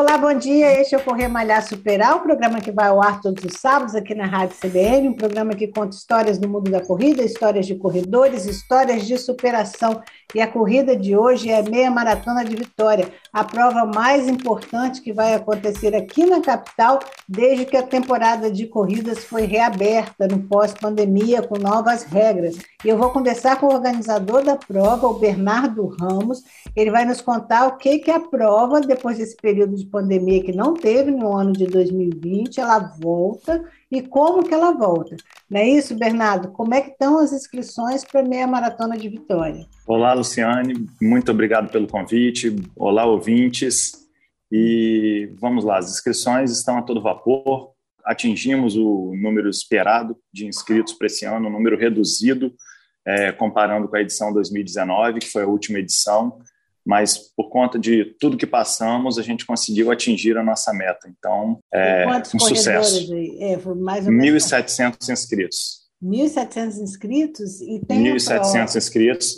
Olá, bom dia. Este é o Correr Malhar Superar, o programa que vai ao ar todos os sábados aqui na Rádio CBN, um programa que conta histórias do mundo da corrida, histórias de corredores, histórias de superação. E a corrida de hoje é a meia maratona de Vitória, a prova mais importante que vai acontecer aqui na capital desde que a temporada de corridas foi reaberta no pós-pandemia com novas regras. E eu vou conversar com o organizador da prova, o Bernardo Ramos. Ele vai nos contar o que que é a prova depois desse período de pandemia que não teve no ano de 2020, ela volta e como que ela volta. Não é isso, Bernardo? Como é que estão as inscrições para a meia maratona de Vitória? Olá, Luciane, muito obrigado pelo convite. Olá, ouvintes. E vamos lá, as inscrições estão a todo vapor. Atingimos o número esperado de inscritos para esse ano, um número reduzido, é, comparando com a edição 2019, que foi a última edição mas por conta de tudo que passamos, a gente conseguiu atingir a nossa meta. Então, é um sucesso. É, mais ou menos 1.700 inscritos. 1.700 inscritos e tem 1.700 inscritos,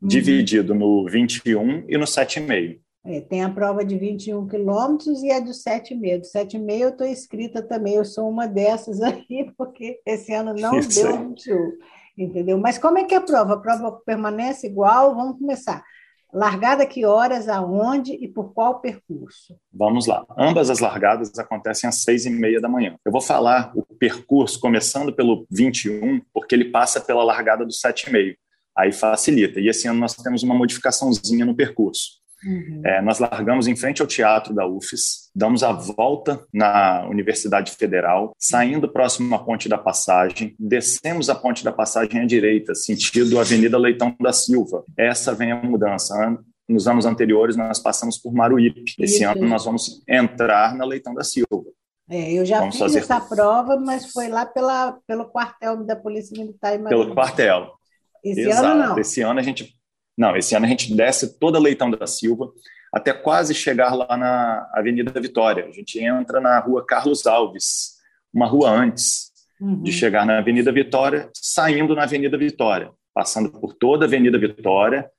uhum. dividido no 21 e no 7,5. É, tem a prova de 21 quilômetros e a do 7,5. Do 7,5 eu estou inscrita também, eu sou uma dessas aí, porque esse ano não Isso deu 21, entendeu? Mas como é que é a prova? A prova permanece igual? Vamos começar. Largada que horas, aonde e por qual percurso? Vamos lá. Ambas as largadas acontecem às seis e meia da manhã. Eu vou falar o percurso começando pelo 21, porque ele passa pela largada do sete e meio. Aí facilita. E esse ano nós temos uma modificaçãozinha no percurso. Uhum. É, nós largamos em frente ao teatro da UFES, damos a volta na Universidade Federal, saindo próximo à Ponte da Passagem, descemos a Ponte da Passagem à direita, sentido Avenida Leitão da Silva. Essa vem a mudança. Nos anos anteriores, nós passamos por Maruípe. Esse Isso. ano, nós vamos entrar na Leitão da Silva. É, eu já vamos fiz fazer... essa prova, mas foi lá pela, pelo quartel da Polícia Militar em Maruípe. Pelo quartel. Esse Exato. ano não. Esse ano a gente não, esse ano a gente desce toda Leitão da Silva até quase chegar lá na Avenida Vitória. A gente entra na Rua Carlos Alves, uma rua antes uhum. de chegar na Avenida Vitória, saindo na Avenida Vitória, passando por toda a Avenida Vitória,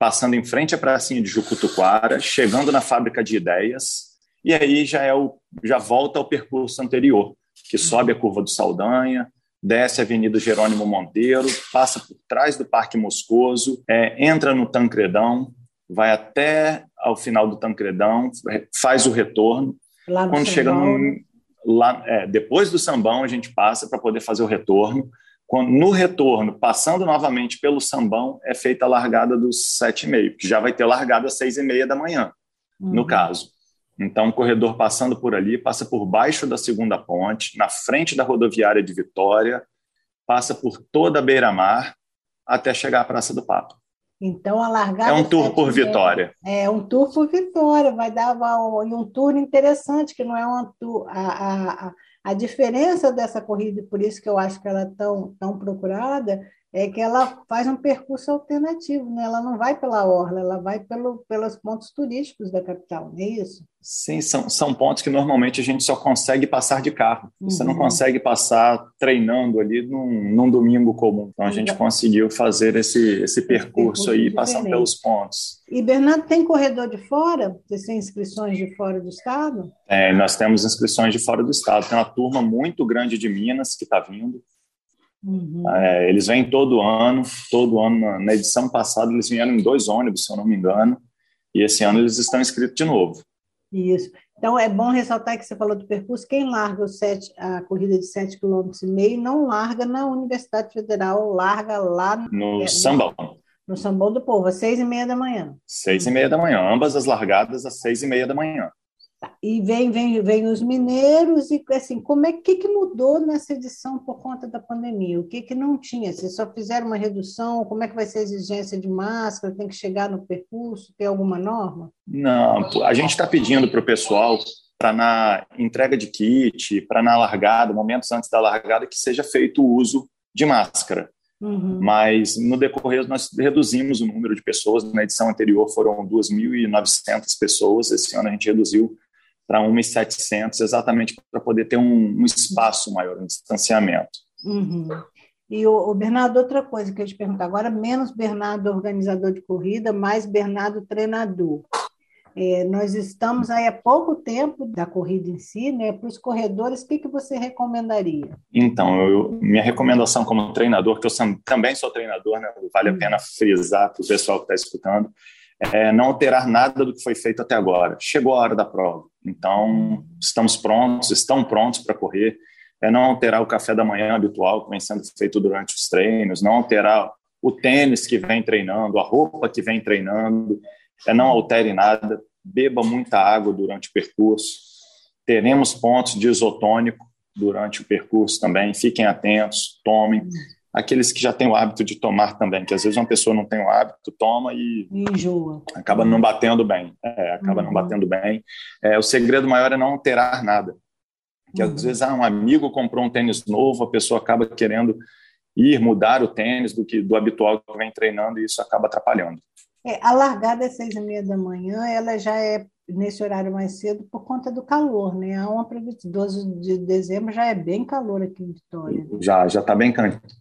passando em frente à pracinha de Jucutuquara, chegando na Fábrica de Ideias, e aí já é o já volta ao percurso anterior, que sobe a curva do Saldanha, desce a Avenida Jerônimo Monteiro, passa por trás do Parque Moscoso, é, entra no Tancredão, vai até ao final do Tancredão, faz o retorno. Lá Quando chega no, lá, é, depois do Sambão, a gente passa para poder fazer o retorno. Quando, no retorno, passando novamente pelo Sambão, é feita a largada dos sete e meio, que já vai ter largada às seis e meia da manhã, uhum. no caso. Então, o corredor passando por ali, passa por baixo da segunda ponte, na frente da rodoviária de Vitória, passa por toda a beira-mar até chegar à Praça do Papa. Então, a largada. É um tour por Vitória. É um tour por Vitória, vai dar um, um tour interessante, que não é um tour. A, a, a diferença dessa corrida, por isso que eu acho que ela é tão, tão procurada, é que ela faz um percurso alternativo, né? ela não vai pela orla, ela vai pelo, pelos pontos turísticos da capital, não é isso? Sim, são, são pontos que normalmente a gente só consegue passar de carro. Uhum. Você não uhum. consegue passar treinando ali num, num domingo comum. Então a gente conseguiu fazer esse, esse percurso, aí, passando pelos pontos. E Bernardo, tem corredor de fora? Você tem inscrições de fora do estado? É, nós temos inscrições de fora do estado. Tem uma turma muito grande de Minas que está vindo. Uhum. É, eles vêm todo ano, todo ano. Na edição passada eles vieram em dois ônibus, se eu não me engano, e esse ano eles estão inscritos de novo. Isso. Então é bom ressaltar que você falou do percurso. Quem larga o sete, a corrida de 7,5 km não larga na Universidade Federal, larga lá no é, Sambão. No, no Sambão do Povo, às seis e meia da manhã. Seis e meia da manhã, ambas as largadas às seis e meia da manhã. E vem, vem, vem os mineiros e assim, como é que, que mudou nessa edição por conta da pandemia? O que, que não tinha? Vocês só fizeram uma redução? Como é que vai ser a exigência de máscara? Tem que chegar no percurso? Tem alguma norma? Não, a gente está pedindo para o pessoal para na entrega de kit, para na largada, momentos antes da largada, que seja feito o uso de máscara. Uhum. Mas no decorrer nós reduzimos o número de pessoas. Na edição anterior foram 2.900 pessoas. Esse ano a gente reduziu para 1.700, exatamente para poder ter um, um, espaço maior, um distanciamento. Uhum. E o, o, Bernardo, outra coisa que eu te perguntar agora, menos Bernardo organizador de corrida, mais Bernardo treinador. É, nós estamos aí há pouco tempo da corrida em si, né? Para os corredores, o que, que você recomendaria? Então, eu, minha recomendação como treinador, que eu também sou treinador, né? Vale a hum. pena frisar para o pessoal que está escutando, é não alterar nada do que foi feito até agora. Chegou a hora da prova, então estamos prontos, estão prontos para correr. É não alterar o café da manhã habitual que vem sendo feito durante os treinos, não alterar o tênis que vem treinando, a roupa que vem treinando é não altere nada, beba muita água durante o percurso. Teremos pontos de isotônico durante o percurso também, fiquem atentos, tomem. Aqueles que já têm o hábito de tomar também, que às vezes uma pessoa não tem o hábito, toma e enjoa. Acaba não batendo bem. É, acaba uhum. não batendo bem. É, o segredo maior é não alterar nada. Que uhum. às vezes ah, um amigo comprou um tênis novo, a pessoa acaba querendo ir mudar o tênis do que do habitual que vem treinando e isso acaba atrapalhando. É, a largada às seis e meia da manhã, ela já é nesse horário mais cedo por conta do calor, né? A 1 para 12 de dezembro já é bem calor aqui em Vitória. Já já está bem,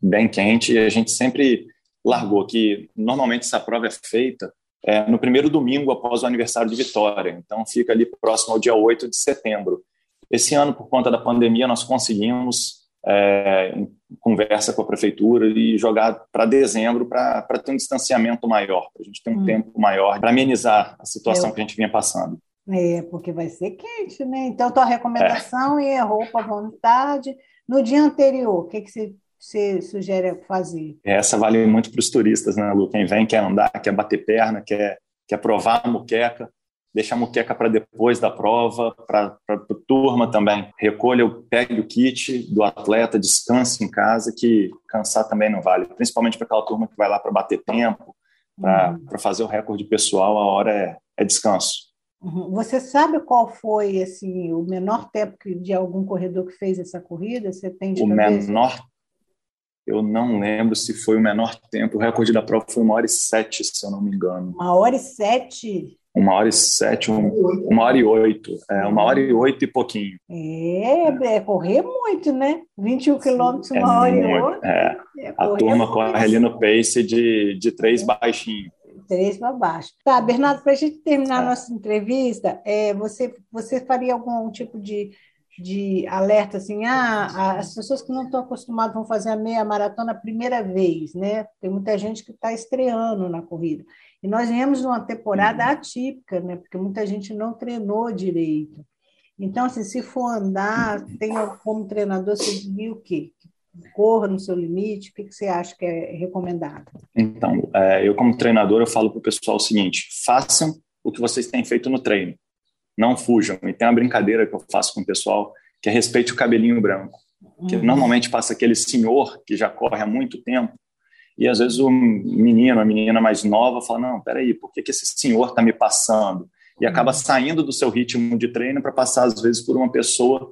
bem quente e a gente sempre largou que normalmente essa prova é feita é, no primeiro domingo após o aniversário de Vitória, então fica ali próximo ao dia 8 de setembro. Esse ano, por conta da pandemia, nós conseguimos é, conversa com a prefeitura e jogar para dezembro para ter um distanciamento maior, para a gente ter um hum. tempo maior para amenizar a situação Eu... que a gente vinha passando. É, porque vai ser quente, né? Então, tua recomendação é, é roupa à vontade. No dia anterior, o que, que você, você sugere fazer? Essa vale muito para os turistas, né, Lu? Quem vem quer andar, quer bater perna, quer, quer provar a muqueca deixa a muqueca para depois da prova, para a turma também. Recolha, pegue o kit do atleta, descanse em casa, que cansar também não vale, principalmente para aquela turma que vai lá para bater tempo, para uhum. fazer o recorde pessoal, a hora é, é descanso. Uhum. Você sabe qual foi assim o menor tempo de algum corredor que fez essa corrida? Você tem de o menor eu não lembro se foi o menor tempo. O recorde da prova foi uma hora e sete, se eu não me engano. Uma hora e sete? Uma hora e sete, um, uma hora e oito, é, uma hora e oito e pouquinho. É, é correr muito, né? 21 quilômetros, uma é hora muito, e oito. É. é a turma corre ali no pace de, de três baixinho. Três para baixo. Tá, Bernardo, para a gente terminar a é. nossa entrevista, é, você, você faria algum tipo de, de alerta assim, ah, as pessoas que não estão acostumadas vão fazer a meia maratona a primeira vez, né? Tem muita gente que está estreando na corrida. E nós viemos numa temporada uhum. atípica, né? Porque muita gente não treinou direito. Então, assim, se for andar, tem como treinador, você diria o quê? Corra no seu limite, o que você acha que é recomendado? Então, é, eu como treinador, eu falo para o pessoal o seguinte, façam o que vocês têm feito no treino. Não fujam. E tem uma brincadeira que eu faço com o pessoal, que é respeite o cabelinho branco. Que uhum. normalmente passa aquele senhor que já corre há muito tempo, e às vezes o menino, a menina mais nova, fala: Não, peraí, por que, que esse senhor está me passando? E acaba uhum. saindo do seu ritmo de treino para passar, às vezes, por uma pessoa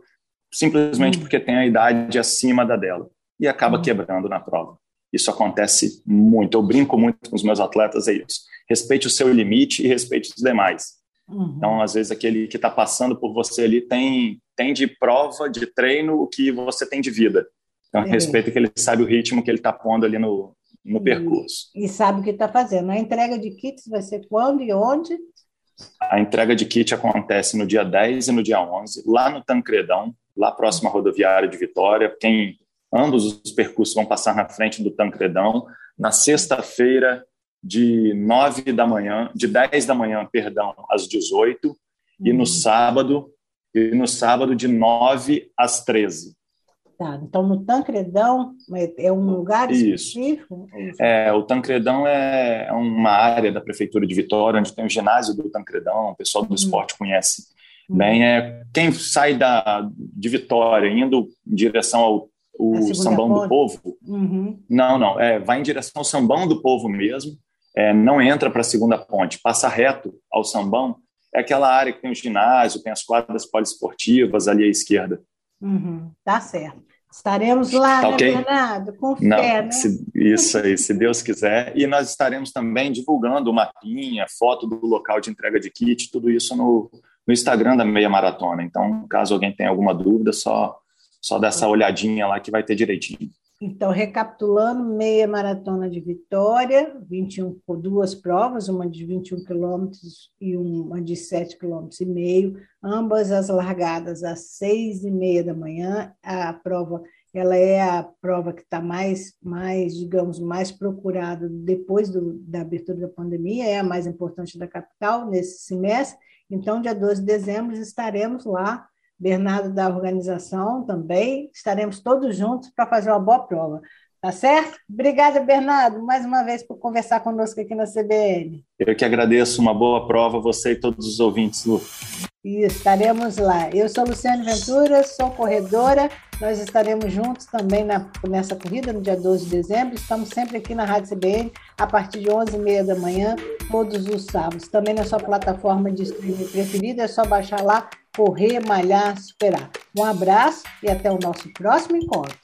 simplesmente uhum. porque tem a idade acima da dela e acaba uhum. quebrando na prova. Isso acontece muito. Eu brinco muito com os meus atletas, é isso. Respeite o seu limite e respeite os demais. Uhum. Então, às vezes, aquele que está passando por você ali tem, tem de prova, de treino, o que você tem de vida. Então, é. respeita que ele sabe o ritmo que ele está pondo ali no, no percurso. E, sabe o que está fazendo. A entrega de kits vai ser quando e onde? A entrega de kit acontece no dia 10 e no dia 11, lá no Tancredão, lá próximo à rodoviária de Vitória. Quem ambos os percursos vão passar na frente do Tancredão. Na sexta-feira, de 9 da manhã, de 10 da manhã, perdão, às 18, uhum. e no uhum. sábado, e no sábado de 9 às 13. Tá, então, no Tancredão é, é um lugar específico? Isso. É, o Tancredão é, é uma área da Prefeitura de Vitória, onde tem o ginásio do Tancredão, o pessoal do uhum. esporte conhece uhum. bem. É, quem sai da, de Vitória, indo em direção ao o Sambão ponte. do Povo, uhum. não, não, é, vai em direção ao Sambão do Povo mesmo, é, não entra para a segunda ponte, passa reto ao Sambão, é aquela área que tem o ginásio, tem as quadras poliesportivas ali à esquerda. Uhum, tá certo. Estaremos lá, tá né, okay? Bernardo? Com fé, Não, né? Se, isso aí, se Deus quiser. E nós estaremos também divulgando o mapinha, foto do local de entrega de kit, tudo isso no, no Instagram da Meia Maratona. Então, caso alguém tenha alguma dúvida, só, só dá essa olhadinha lá que vai ter direitinho. Então, recapitulando, meia maratona de Vitória, 21 por duas provas, uma de 21 quilômetros e uma de 7 quilômetros e meio, ambas as largadas às seis e meia da manhã. A prova ela é a prova que está mais, mais, digamos, mais procurada depois do, da abertura da pandemia, é a mais importante da capital nesse semestre. Então, dia 12 de dezembro, estaremos lá Bernardo da organização também. Estaremos todos juntos para fazer uma boa prova. Tá certo? Obrigada, Bernardo, mais uma vez por conversar conosco aqui na CBN. Eu que agradeço. Uma boa prova, você e todos os ouvintes, Lu. E estaremos lá. Eu sou Luciane Ventura, sou corredora. Nós estaremos juntos também na, nessa corrida no dia 12 de dezembro. Estamos sempre aqui na Rádio CBN a partir de 11h30 da manhã, todos os sábados. Também na sua plataforma de streaming preferida, é só baixar lá correr, malhar, superar. Um abraço e até o nosso próximo encontro.